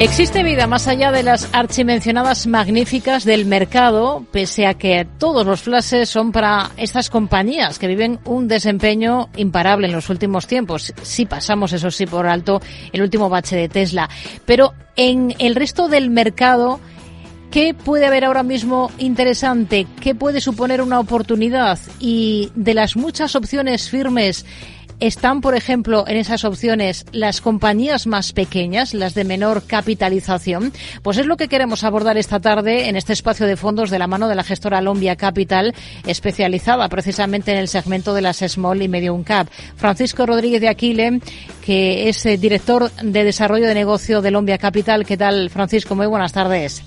Existe vida más allá de las archimencionadas magníficas del mercado, pese a que todos los flashes son para estas compañías que viven un desempeño imparable en los últimos tiempos. Si pasamos, eso sí, por alto el último bache de Tesla. Pero en el resto del mercado, ¿Qué puede haber ahora mismo interesante? ¿Qué puede suponer una oportunidad? Y de las muchas opciones firmes ¿Están, por ejemplo, en esas opciones las compañías más pequeñas, las de menor capitalización? Pues es lo que queremos abordar esta tarde en este espacio de fondos de la mano de la gestora Lombia Capital, especializada precisamente en el segmento de las Small y Medium Cap. Francisco Rodríguez de Aquile, que es eh, director de desarrollo de negocio de Lombia Capital. ¿Qué tal, Francisco? Muy buenas tardes.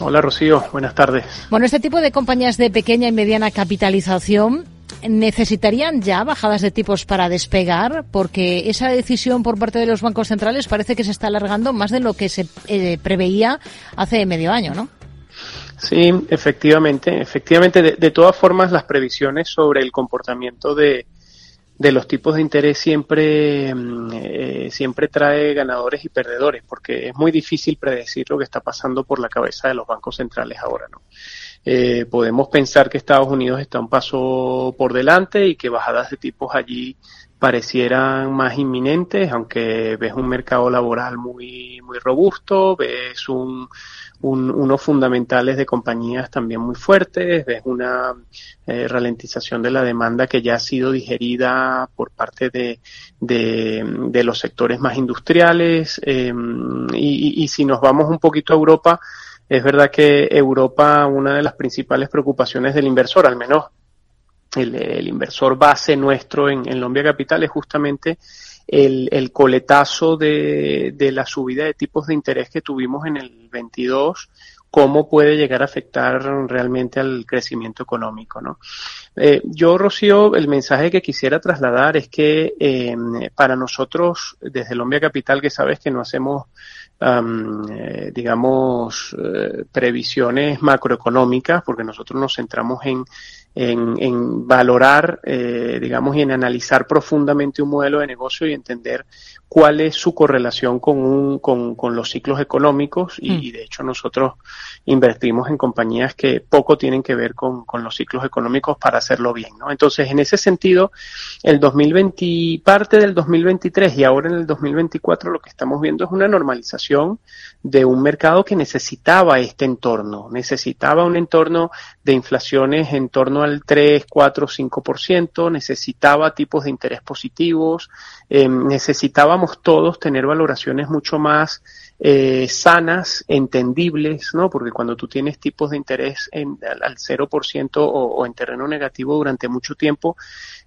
Hola Rocío, buenas tardes. Bueno, este tipo de compañías de pequeña y mediana capitalización ¿necesitarían ya bajadas de tipos para despegar? Porque esa decisión por parte de los bancos centrales parece que se está alargando más de lo que se eh, preveía hace medio año, ¿no? Sí, efectivamente. Efectivamente, de, todas formas, las previsiones sobre el comportamiento de, los tipos de interés siempre, mm, eh, siempre trae ganadores y perdedores, porque es muy difícil predecir lo que está pasando por la cabeza de los bancos centrales ahora, ¿no? Eh, podemos pensar que Estados Unidos está un paso por delante y que bajadas de tipos allí parecieran más inminentes, aunque ves un mercado laboral muy, muy robusto, ves un, unos fundamentales de compañías también muy fuertes, ves una eh, ralentización de la demanda que ya ha sido digerida por parte de, de, los sectores más industriales, eh, y, y si nos vamos un poquito a Europa, es verdad que Europa, una de las principales preocupaciones del inversor, al menos el, inversor base nuestro en, en Lombia Capital, es justamente el, coletazo de, la subida de tipos de interés que tuvimos en el 22 cómo puede llegar a afectar realmente al crecimiento económico, ¿no? Eh, yo, Rocío, el mensaje que quisiera trasladar es que eh, para nosotros, desde Lombia Capital, que sabes que no hacemos eh, digamos, eh, previsiones macroeconómicas, porque nosotros nos centramos en, en, valorar, eh, digamos, y en analizar profundamente un modelo de negocio y entender cuál es su correlación con, un, con, con los ciclos económicos y, mm. de hecho nosotros invertimos en compañías que poco tienen que ver con, con los ciclos económicos para hacerlo bien, ¿no? Entonces, en ese sentido, el 2020, parte del 2023 y ahora en el 2024 lo que estamos viendo es una normalización de un mercado que necesitaba este entorno, necesitaba un entorno de inflaciones en torno al 3, 4, 5%, necesitaba tipos de interés positivos, eh, necesitábamos todos tener valoraciones mucho más eh, sanas, entendibles, ¿no? Porque cuando tú tienes tipos de interés en, al, 0% o, o, en terreno negativo durante mucho tiempo,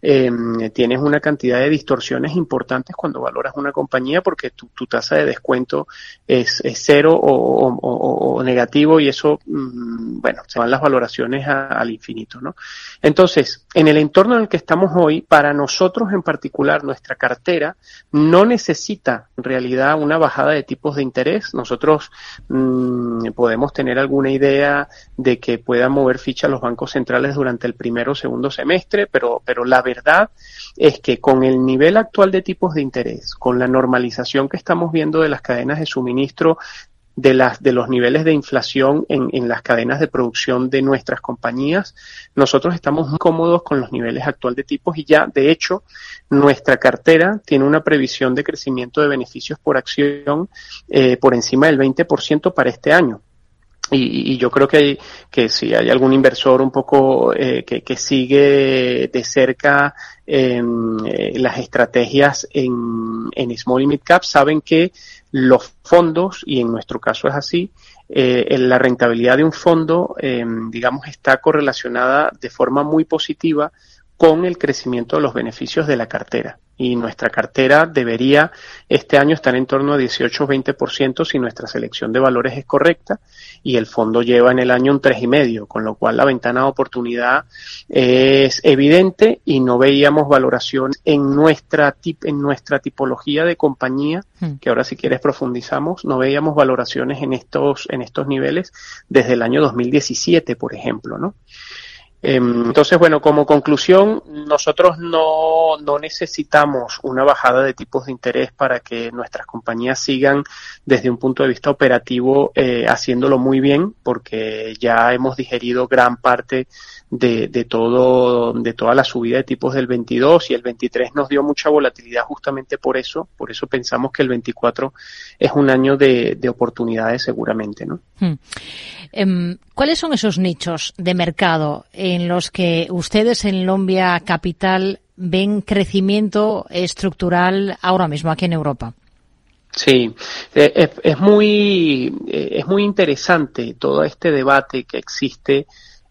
eh, tienes una cantidad de distorsiones importantes cuando valoras una compañía porque tu, tasa de descuento es, cero o, negativo y eso, mm, bueno, se van las valoraciones al infinito, ¿no? Entonces, en el entorno en el que estamos hoy, para nosotros en particular, nuestra cartera no necesita en realidad una bajada de tipos de interés. Nosotros mmm, podemos tener alguna idea de que puedan mover ficha los bancos centrales durante el primero o segundo semestre, pero, pero la verdad es que con el nivel actual de tipos de interés, con la normalización que estamos viendo de las cadenas de suministro, de, las, de los niveles de inflación en, en, las cadenas de producción de nuestras compañías, nosotros estamos muy cómodos con los niveles actuales de tipos y ya, de hecho, nuestra cartera tiene una previsión de crecimiento de beneficios por acción eh, por encima del 20% para este año. Y, y, yo creo que, que si hay algún inversor un poco eh, que, que, sigue de cerca eh, las estrategias en, en Small y Mid Cap, saben que los fondos, y en nuestro caso es así, eh, la rentabilidad de un fondo, eh, digamos, está correlacionada de forma muy positiva con el crecimiento de los beneficios de la cartera. Y nuestra cartera debería este año estar en torno a 18-20% si nuestra selección de valores es correcta y el fondo lleva en el año un 3,5%, con lo cual la ventana de oportunidad es evidente y no veíamos valoración en nuestra, tip, en nuestra tipología de compañía, hmm. que ahora si quieres profundizamos, no veíamos valoraciones en estos, en estos niveles desde el año 2017, por ejemplo, ¿no? Em, entonces, bueno, como conclusión, nosotros no, no, necesitamos una bajada de tipos de interés para que nuestras compañías sigan desde un punto de vista operativo eh, haciéndolo muy bien, porque ya hemos digerido gran parte de, de, todo, de toda la subida de tipos del 22 y el 23 nos dio mucha volatilidad justamente por eso, por eso pensamos que el 24 es un año de, de oportunidades seguramente, ¿no? Hmm. Em, ¿Cuáles son esos nichos de mercado en los que ustedes en Lombia Capital ven crecimiento estructural ahora mismo aquí en Europa? Sí, eh, es, muy eh, es muy interesante todo este debate que existe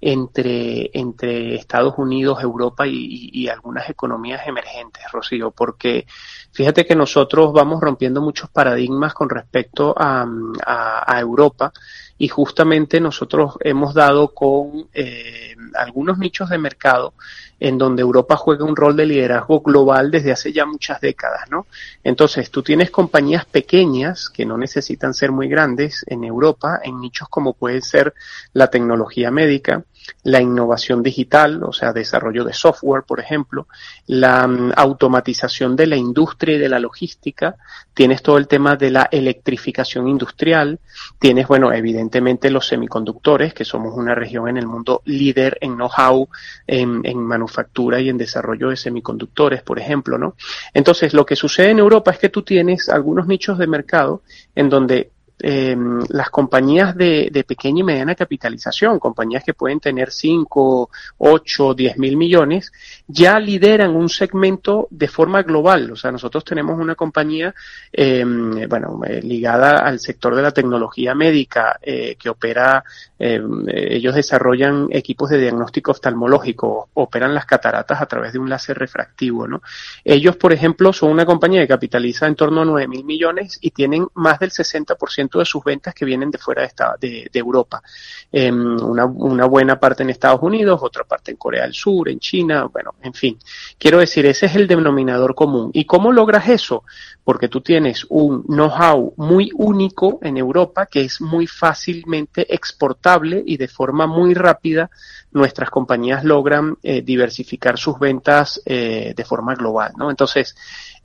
entre, entre Estados Unidos, Europa y, algunas economías emergentes, Rocío, porque fíjate que nosotros vamos rompiendo muchos paradigmas con respecto a, a, Europa y justamente nosotros hemos dado con eh, algunos nichos de mercado en donde Europa juega un rol de liderazgo global desde hace ya muchas décadas, ¿no? Entonces, tú tienes compañías pequeñas que no necesitan ser muy grandes en Europa, en nichos como puede ser la tecnología médica, la innovación digital, o sea, desarrollo de software, por ejemplo, la mm, automatización de la industria y de la logística, tienes todo el tema de la electrificación industrial, tienes, bueno, evidentemente los semiconductores, que somos una región en el mundo líder en know-how, en, en manufactura y en desarrollo de semiconductores, por ejemplo, ¿no? Entonces, lo que sucede en Europa es que tú tienes algunos nichos de mercado en donde eh, las compañías de, de, pequeña y mediana capitalización, compañías que pueden tener 5, 8, 10 mil millones, ya lideran un segmento de forma global. O sea, nosotros tenemos una compañía, eh, bueno, eh, ligada al sector de la tecnología médica, eh, que opera, eh, ellos desarrollan equipos de diagnóstico oftalmológico, operan las cataratas a través de un láser refractivo, ¿no? Ellos, por ejemplo, son una compañía que capitaliza en torno a 9 mil millones y tienen más del 60% de sus ventas que vienen de fuera de, esta, de, Europa. Em, una, buena parte en Estados Unidos, otra parte en Corea del Sur, en China, bueno, en fin. Quiero decir, ese es el denominador común. ¿Y cómo logras eso? Porque tú tienes un know-how muy único en Europa que es muy fácilmente exportable y de forma muy rápida nuestras compañías logran eh, diversificar sus ventas eh, de forma global, ¿no? Entonces,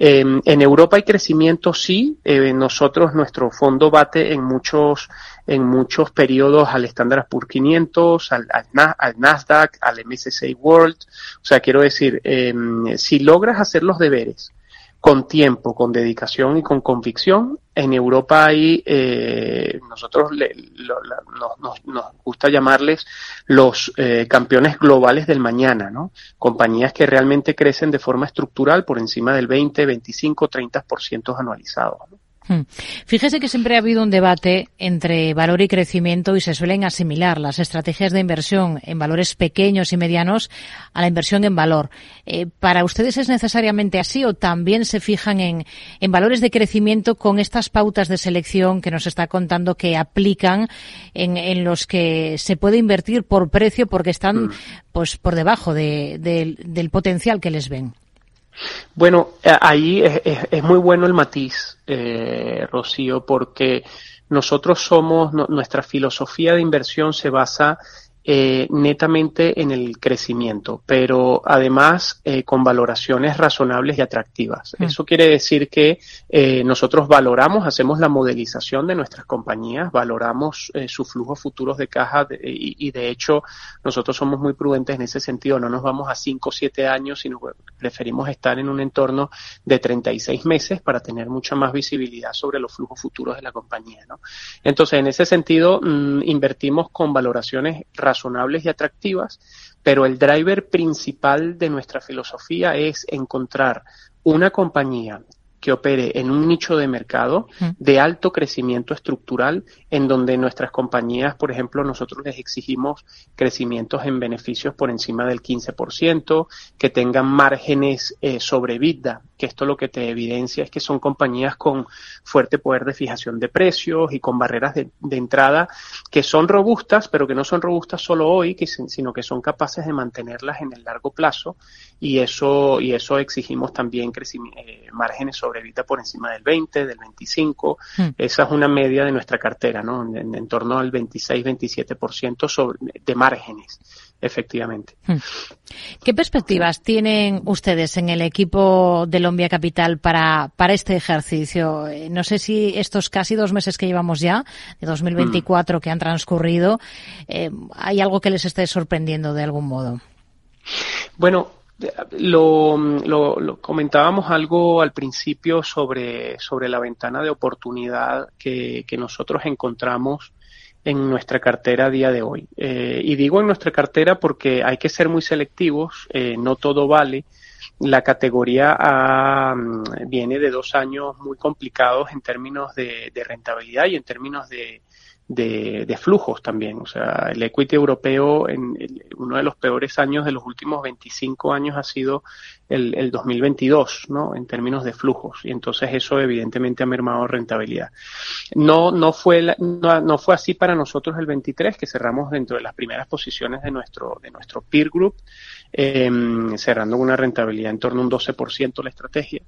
Em, en Europa hay crecimiento, sí. Eh, nosotros, nuestro fondo en muchos, en muchos periodos al Standard Poor's 500, al, al, Nasdaq, al MSCI World. O sea, quiero decir, em, si logras hacer los deberes, con tiempo, con dedicación y con convicción. En Europa hay, eh, nosotros le, nos, nos, gusta llamarles los eh, campeones globales del mañana, ¿no? Compañías que realmente crecen de forma estructural por encima del 20, 25, 30% anualizado. ¿no? Hmm. Fíjese que siempre ha habido un debate entre valor y crecimiento y se suelen asimilar las estrategias de inversión en valores pequeños y medianos a la inversión en valor. Eh, ¿Para ustedes es necesariamente así o también se fijan en, en valores de crecimiento con estas pautas de selección que nos está contando que aplican en, en los que se puede invertir por precio porque están hmm. pues por debajo de, del potencial que les ven? Bueno, eh, ahí es, muy bueno el matiz, eh, Rocío, porque nosotros somos, nuestra filosofía de inversión se basa eh, netamente en el crecimiento, pero además eh, con valoraciones razonables y atractivas. Mm. Eso quiere decir que eh, nosotros valoramos, hacemos la modelización de nuestras compañías, valoramos sus flujos futuros de caja y, de hecho nosotros somos muy prudentes en ese sentido, no nos vamos a 5 o 7 años, sino preferimos estar en un entorno de 36 meses para tener mucha más visibilidad sobre los flujos futuros de la compañía. ¿no? Entonces, en ese sentido, mm, invertimos con valoraciones razonables razonables y atractivas, pero el driver principal de nuestra filosofía es encontrar una compañía que opere en un nicho de mercado de alto crecimiento estructural, en donde nuestras compañías, por ejemplo, nosotros les exigimos crecimientos en beneficios por encima del 15%, que tengan márgenes eh, sobre vida, que esto lo que te evidencia es que son compañías con fuerte poder de fijación de precios y con barreras de, entrada que son robustas, pero que no son robustas solo hoy, sino que son capaces de mantenerlas en el largo plazo y eso, y eso exigimos también eh, márgenes sobre vida por encima del 20, del 25. Hmm. Esa es una media de nuestra cartera, ¿no? En, torno al 26-27% sobre, de márgenes, efectivamente. Hmm. ¿Qué perspectivas tienen ustedes en el equipo de Lombia Capital para, para este ejercicio? Eh, no sé si estos casi dos meses que llevamos ya, de 2024 hmm. que han transcurrido, eh, hay algo que les esté sorprendiendo de algún modo. Bueno, lo, lo, comentábamos algo al principio sobre, sobre la ventana de oportunidad que, que nosotros encontramos en nuestra cartera a día de hoy. Eh, y digo en nuestra cartera porque hay que ser muy selectivos, eh, no todo vale. La categoría A, mm, viene de dos años muy complicados en términos de rentabilidad y en términos de, de, de, flujos también. O sea, el equity europeo en uno de los peores años de los últimos 25 años ha sido el, el 2022, ¿no? En términos de flujos. Y entonces eso evidentemente ha mermado rentabilidad. No, no fue, no, no, fue así para nosotros el 23, que cerramos dentro de las primeras posiciones de nuestro, de nuestro peer group eh, cerrando una rentabilidad en torno a un 12% la estrategia.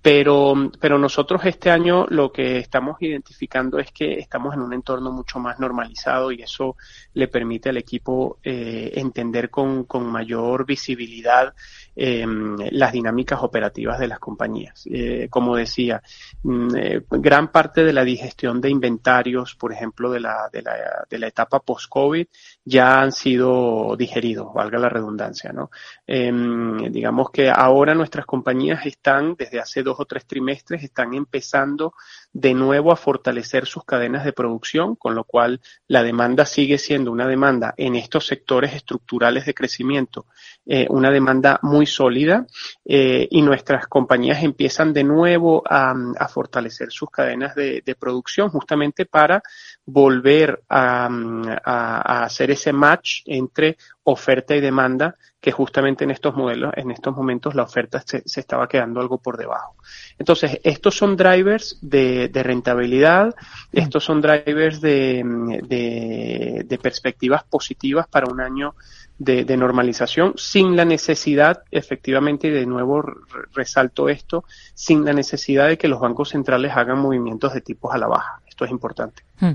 Pero, pero nosotros este año lo que estamos identificando es que estamos en un entorno mucho más normalizado y eso le permite al equipo eh, entender con, con mayor visibilidad eh, las dinámicas operativas de las compañías. Eh, como decía, mm, eh, gran parte de la digestión de inventarios, por ejemplo, de la, de la, de la etapa post-COVID, ya han sido digeridos, valga la redundancia, ¿no? Em, digamos que ahora nuestras compañías están, desde hace dos o tres trimestres, están empezando de nuevo a fortalecer sus cadenas de producción, con lo cual la demanda sigue siendo una demanda en estos sectores estructurales de crecimiento, eh, una demanda muy sólida eh, y nuestras compañías empiezan de nuevo a, fortalecer sus cadenas de, producción justamente para volver a, a hacer ese match entre oferta y demanda que justamente en estos modelos, en estos momentos la oferta se, estaba quedando algo por debajo. Entonces, estos son drivers de, rentabilidad, estos son drivers de, de, perspectivas positivas para un año de, normalización, sin la necesidad, efectivamente, y de nuevo resalto esto, sin la necesidad de que los bancos centrales hagan movimientos de tipos a la baja. Esto es importante. Hmm.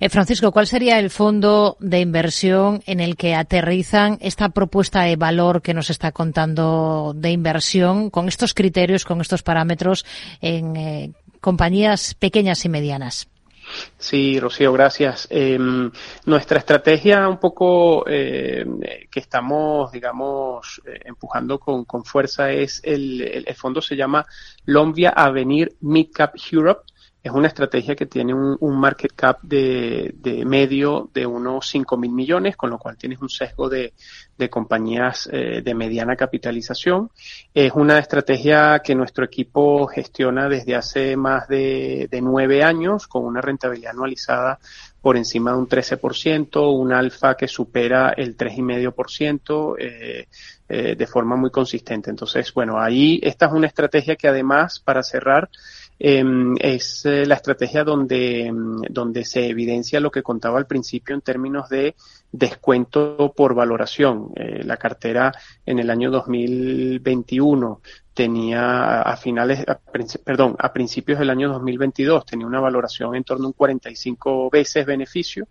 Eh, Francisco, ¿cuál sería el fondo de inversión en el que aterrizan esta propuesta de valor que nos está contando de inversión con estos criterios, con estos parámetros en eh, compañías pequeñas y medianas? Sí, Rocío, gracias. Em, nuestra estrategia un poco eh, que estamos, digamos, empujando con, fuerza es el, el, fondo se llama Lombia Avenir Mid Cap Europe es una estrategia que tiene un, market cap de, medio de unos 5 mil millones, con lo cual tienes un sesgo de, compañías eh, de mediana capitalización. Es una estrategia que nuestro equipo gestiona desde hace más de, nueve años, con una rentabilidad anualizada por encima de un 13%, un alfa que supera el 3,5%. Eh, eh, de forma muy consistente. Entonces, bueno, ahí esta es una estrategia que además, para cerrar, Em, es eh, la estrategia donde, em, donde se evidencia lo que contaba al principio en términos de descuento por valoración. Eh, la cartera en el año 2021 tenía a finales, perdón, a principios del año 2022 tenía una valoración en torno a un 45 veces beneficio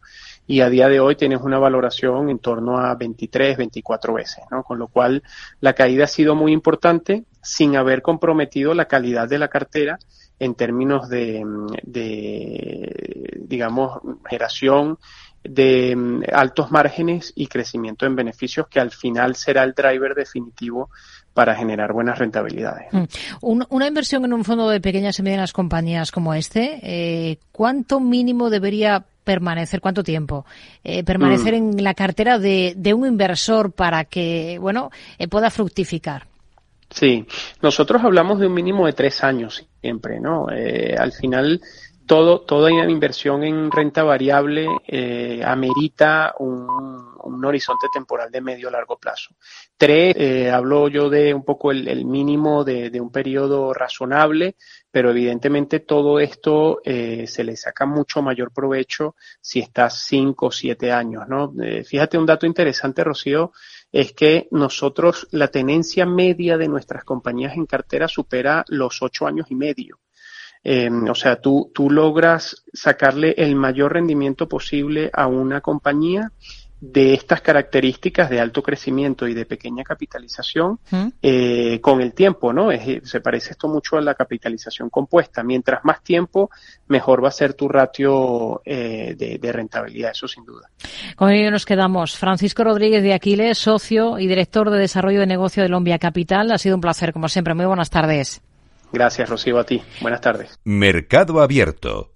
y a día de hoy tienes una valoración en torno a 23, 24 veces, ¿no? Con lo cual la caída ha sido muy importante sin haber comprometido la calidad de la cartera en términos de, de digamos, generación de altos márgenes y crecimiento en beneficios que al final será el driver definitivo para generar buenas rentabilidades. Mm. Una inversión en un fondo de pequeñas y medianas compañías como este, eh, ¿cuánto mínimo debería permanecer, cuánto tiempo, eh, permanecer mm. en la cartera de, de, un inversor para que, bueno, eh, pueda fructificar? Sí, nosotros hablamos de un mínimo de tres años siempre, ¿no? Eh, al final, todo, toda inversión en renta variable eh, amerita un, horizonte temporal de medio largo plazo. Tres, eh, hablo yo de un poco el, mínimo de, de, un periodo razonable, pero evidentemente todo esto eh, se le saca mucho mayor provecho si estás cinco o siete años, ¿no? Eh, fíjate un dato interesante, Rocío, es que nosotros la tenencia media de nuestras compañías en cartera supera los ocho años y medio. Eh, o sea, tú, tú logras sacarle el mayor rendimiento posible a una compañía de estas características de alto crecimiento y de pequeña capitalización eh, con el tiempo, ¿no? se parece esto mucho a la capitalización compuesta. Mientras más tiempo, mejor va a ser tu ratio eh, de, rentabilidad, eso sin duda. Con ello nos quedamos. Francisco Rodríguez de Aquiles, socio y director de desarrollo de negocio de Lombia Capital. Ha sido un placer, como siempre. Muy buenas tardes. Gracias, Rocío, a ti. Buenas tardes. Mercado Abierto